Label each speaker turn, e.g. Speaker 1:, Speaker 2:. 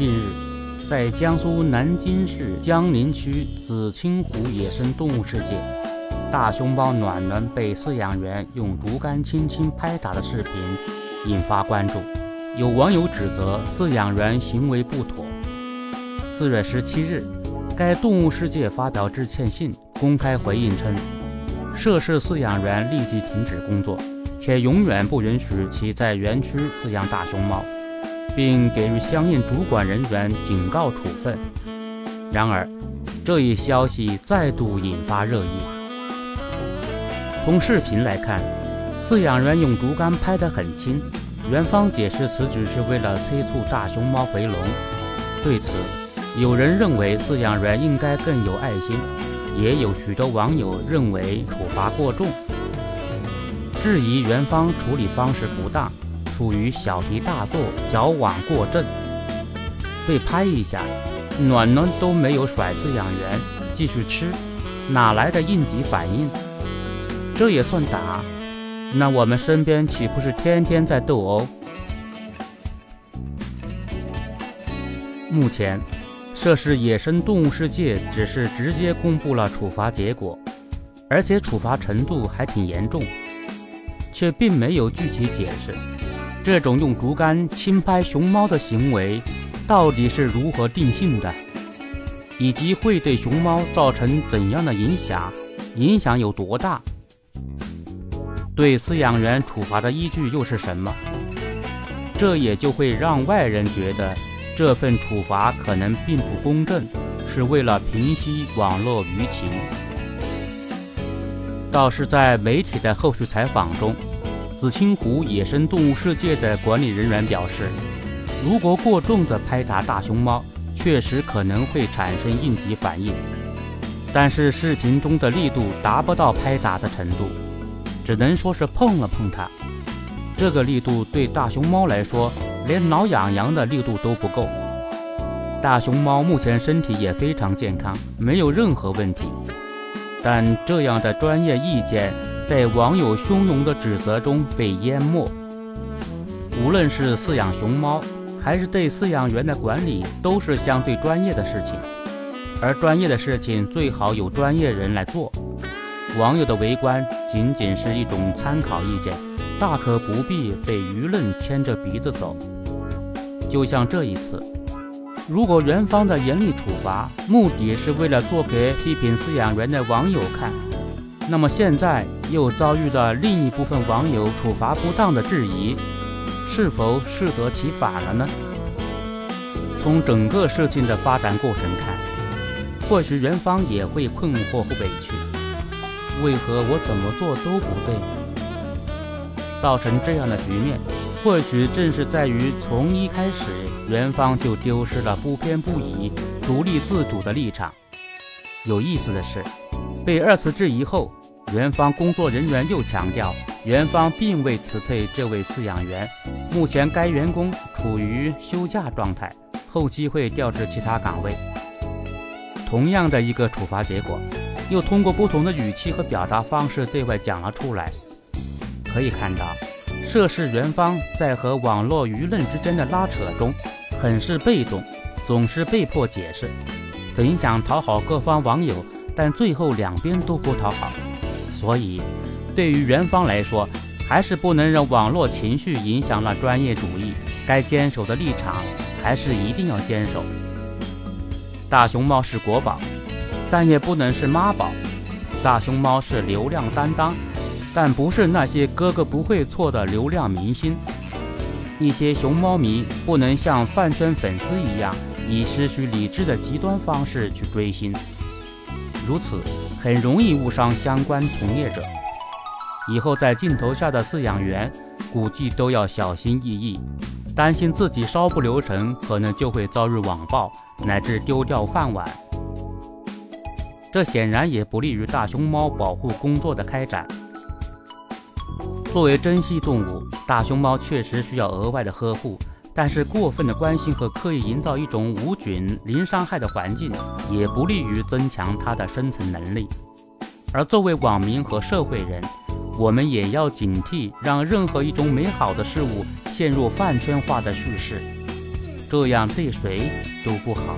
Speaker 1: 近日，在江苏南京市江宁区紫清湖野生动物世界，大熊猫暖暖被饲养员用竹竿轻轻拍打的视频引发关注。有网友指责饲养员行为不妥。四月十七日，该动物世界发表致歉信，公开回应称，涉事饲养员立即停止工作，且永远不允许其在园区饲养大熊猫。并给予相应主管人员警告处分。然而，这一消息再度引发热议。从视频来看，饲养员用竹竿拍得很轻，园方解释此举是为了催促大熊猫回笼。对此，有人认为饲养员应该更有爱心，也有许多网友认为处罚过重，质疑园方处理方式不当。处于小题大做、矫枉过正，被拍一下，暖暖都没有甩饲养员，继续吃，哪来的应急反应？这也算打？那我们身边岂不是天天在斗殴？目前，涉事野生动物世界只是直接公布了处罚结果，而且处罚程度还挺严重，却并没有具体解释。这种用竹竿轻拍熊猫的行为，到底是如何定性的，以及会对熊猫造成怎样的影响？影响有多大？对饲养员处罚的依据又是什么？这也就会让外人觉得这份处罚可能并不公正，是为了平息网络舆情。倒是在媒体的后续采访中。紫清湖野生动物世界的管理人员表示，如果过重的拍打大熊猫，确实可能会产生应急反应，但是视频中的力度达不到拍打的程度，只能说是碰了碰它。这个力度对大熊猫来说，连挠痒痒的力度都不够。大熊猫目前身体也非常健康，没有任何问题，但这样的专业意见。在网友汹涌的指责中被淹没。无论是饲养熊猫，还是对饲养员的管理，都是相对专业的事情。而专业的事情最好有专业人来做。网友的围观仅仅是一种参考意见，大可不必被舆论牵着鼻子走。就像这一次，如果园方的严厉处罚目的是为了做给批评饲养员的网友看。那么现在又遭遇了另一部分网友处罚不当的质疑，是否适得其反了呢？从整个事情的发展过程看，或许元芳也会困惑和委屈：为何我怎么做都不对？造成这样的局面，或许正是在于从一开始元芳就丢失了不偏不倚、独立自主的立场。有意思的是，被二次质疑后。园方工作人员又强调，园方并未辞退这位饲养员，目前该员工处于休假状态，后期会调至其他岗位。同样的一个处罚结果，又通过不同的语气和表达方式对外讲了出来。可以看到，涉事园方在和网络舆论之间的拉扯中，很是被动，总是被迫解释，本想讨好各方网友，但最后两边都不讨好。所以，对于元芳来说，还是不能让网络情绪影响了专业主义。该坚守的立场，还是一定要坚守。大熊猫是国宝，但也不能是妈宝。大熊猫是流量担当，但不是那些哥哥不会错的流量明星。一些熊猫迷不能像饭圈粉丝一样，以失去理智的极端方式去追星。如此很容易误伤相关从业者，以后在镜头下的饲养员估计都要小心翼翼，担心自己稍不留神，可能就会遭遇网暴乃至丢掉饭碗。这显然也不利于大熊猫保护工作的开展。作为珍稀动物，大熊猫确实需要额外的呵护。但是过分的关心和刻意营造一种无菌零伤害的环境，也不利于增强它的生存能力。而作为网民和社会人，我们也要警惕，让任何一种美好的事物陷入饭圈化的叙事。这样对谁都不好。